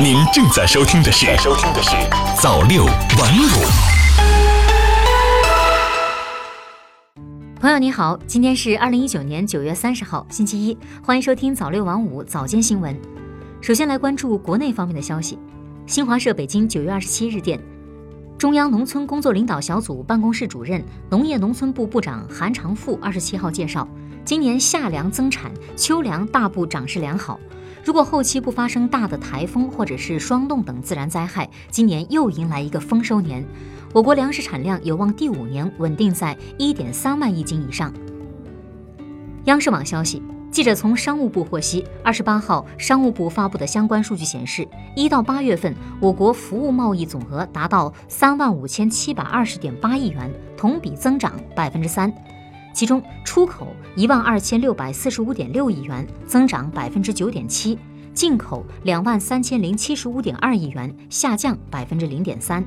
您正在收听的是《收听的是早六晚五》。朋友你好，今天是二零一九年九月三十号，星期一，欢迎收听早六晚五早间新闻。首先来关注国内方面的消息。新华社北京九月二十七日电，中央农村工作领导小组办公室主任、农业农村部部长韩长赋二十七号介绍，今年夏粮增产，秋粮大部长势良好。如果后期不发生大的台风或者是霜冻等自然灾害，今年又迎来一个丰收年，我国粮食产量有望第五年稳定在一点三万亿斤以上。央视网消息，记者从商务部获悉，二十八号商务部发布的相关数据显示，一到八月份，我国服务贸易总额达到三万五千七百二十点八亿元，同比增长百分之三。其中，出口一万二千六百四十五点六亿元，增长百分之九点七；进口两万三千零七十五点二亿元，下降百分之零点三。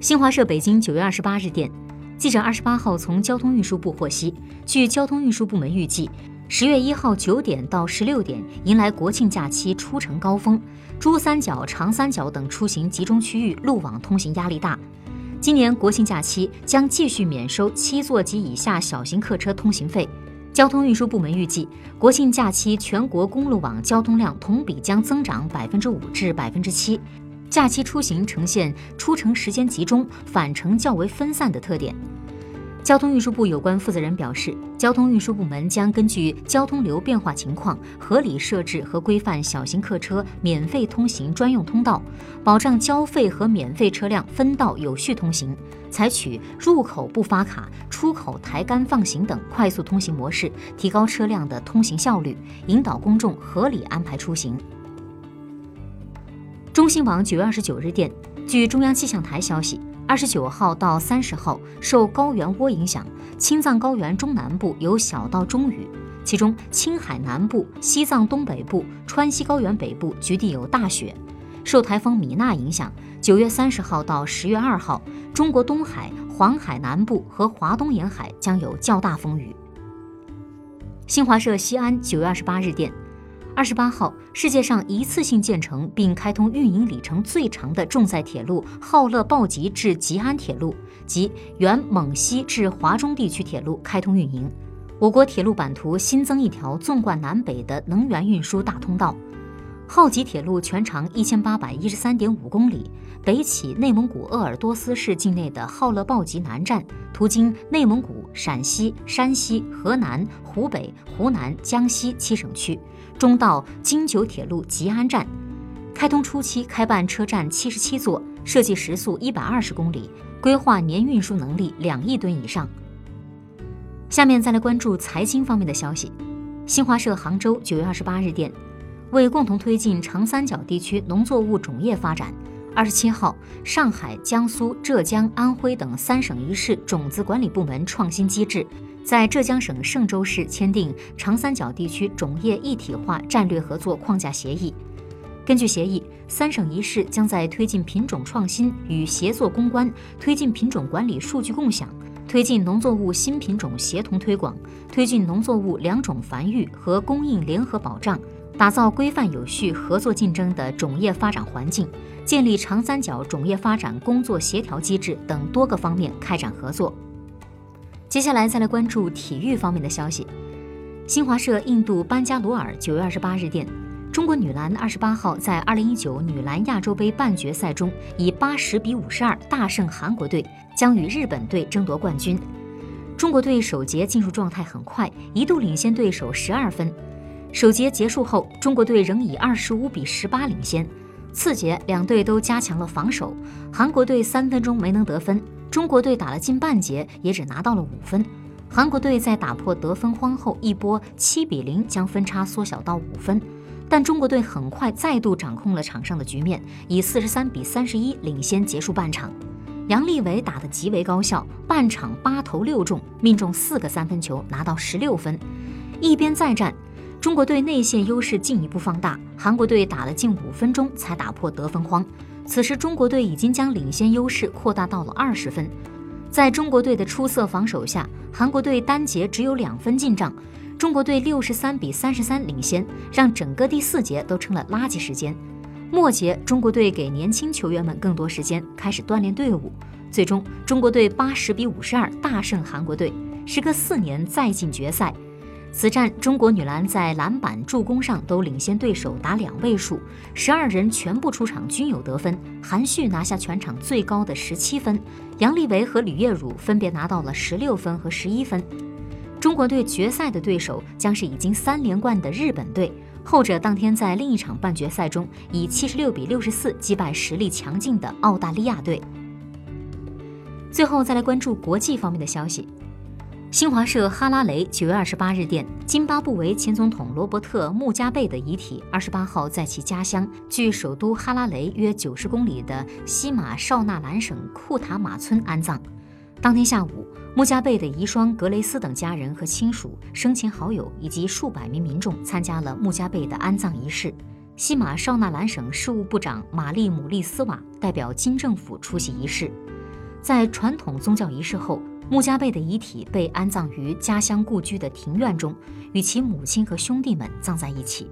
新华社北京九月二十八日电，记者二十八号从交通运输部获悉，据交通运输部门预计，十月一号九点到十六点迎来国庆假期出城高峰，珠三角、长三角等出行集中区域路网通行压力大。今年国庆假期将继续免收七座及以下小型客车通行费。交通运输部门预计，国庆假期全国公路网交通量同比将增长百分之五至百分之七，假期出行呈现出城时间集中、返程较为分散的特点。交通运输部有关负责人表示，交通运输部门将根据交通流变化情况，合理设置和规范小型客车免费通行专用通道，保障交费和免费车辆分道有序通行，采取入口不发卡、出口抬杆放行等快速通行模式，提高车辆的通行效率，引导公众合理安排出行。中新网九月二十九日电，据中央气象台消息。二十九号到三十号，受高原涡影响，青藏高原中南部有小到中雨，其中青海南部、西藏东北部、川西高原北部局地有大雪。受台风米娜影响，九月三十号到十月二号，中国东海、黄海南部和华东沿海将有较大风雨。新华社西安九月二十八日电。二十八号，世界上一次性建成并开通运营里程最长的重载铁路浩乐鲍吉至吉安铁路及原蒙西至华中地区铁路开通运营。我国铁路版图新增一条纵贯南北的能源运输大通道。浩吉铁路全长一千八百一十三点五公里，北起内蒙古鄂尔多斯市境内的浩乐抱吉南站，途经内蒙古、陕西、山西、河南、湖北、湖南、江西七省区。中到京九铁路吉安站，开通初期开办车站七十七座，设计时速一百二十公里，规划年运输能力两亿吨以上。下面再来关注财经方面的消息。新华社杭州九月二十八日电，为共同推进长三角地区农作物种业发展，二十七号，上海、江苏、浙江、安徽等三省一市种子管理部门创新机制。在浙江省嵊州市签订长三角地区种业一体化战略合作框架协议。根据协议，三省一市将在推进品种创新与协作攻关、推进品种管理数据共享、推进农作物新品种协同推广、推进农作物两种繁育和供应联合保障、打造规范有序合作竞争的种业发展环境、建立长三角种业发展工作协调机制等多个方面开展合作。接下来再来关注体育方面的消息。新华社印度班加罗尔九月二十八日电，中国女篮二十八号在二零一九女篮亚洲杯半决赛中以八十比五十二大胜韩国队，将与日本队争夺冠军。中国队首节进入状态很快，一度领先对手十二分。首节结束后，中国队仍以二十五比十八领先。次节两队都加强了防守，韩国队三分钟没能得分。中国队打了近半节，也只拿到了五分。韩国队在打破得分荒后，一波七比零将分差缩小到五分。但中国队很快再度掌控了场上的局面，以四十三比三十一领先结束半场。杨利伟打得极为高效，半场八投六中，命中四个三分球，拿到十六分。一边再战，中国队内线优势进一步放大，韩国队打了近五分钟才打破得分荒。此时，中国队已经将领先优势扩大到了二十分。在中国队的出色防守下，韩国队单节只有两分进账。中国队六十三比三十三领先，让整个第四节都成了垃圾时间。末节，中国队给年轻球员们更多时间，开始锻炼队伍。最终，中国队八十比五十二大胜韩国队，时隔四年再进决赛。此战，中国女篮在篮板、助攻上都领先对手达两位数，十二人全部出场均有得分。韩旭拿下全场最高的十七分，杨利维和吕月汝分别拿到了十六分和十一分。中国队决赛的对手将是已经三连冠的日本队，后者当天在另一场半决赛中以七十六比六十四击败实力强劲的澳大利亚队。最后再来关注国际方面的消息。新华社哈拉雷九月二十八日电，津巴布韦前总统罗伯特·穆加贝的遗体二十八号在其家乡，距首都哈拉雷约九十公里的西马绍纳兰省库塔马村安葬。当天下午，穆加贝的遗孀格雷斯等家人和亲属、生前好友以及数百名民众参加了穆加贝的安葬仪式。西马绍纳兰省事务部长玛丽姆利斯瓦代表金政府出席仪式。在传统宗教仪式后。穆加贝的遗体被安葬于家乡故居的庭院中，与其母亲和兄弟们葬在一起。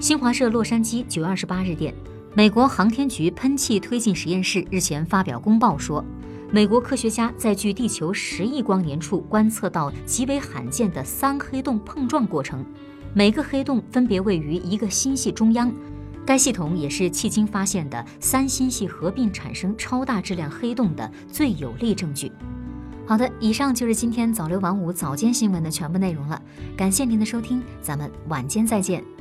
新华社洛杉矶九月二十八日电，美国航天局喷气推进实验室日前发表公报说，美国科学家在距地球十亿光年处观测到极为罕见的三黑洞碰撞过程，每个黑洞分别位于一个星系中央。该系统也是迄今发现的三星系合并产生超大质量黑洞的最有力证据。好的，以上就是今天早六晚五早间新闻的全部内容了，感谢您的收听，咱们晚间再见。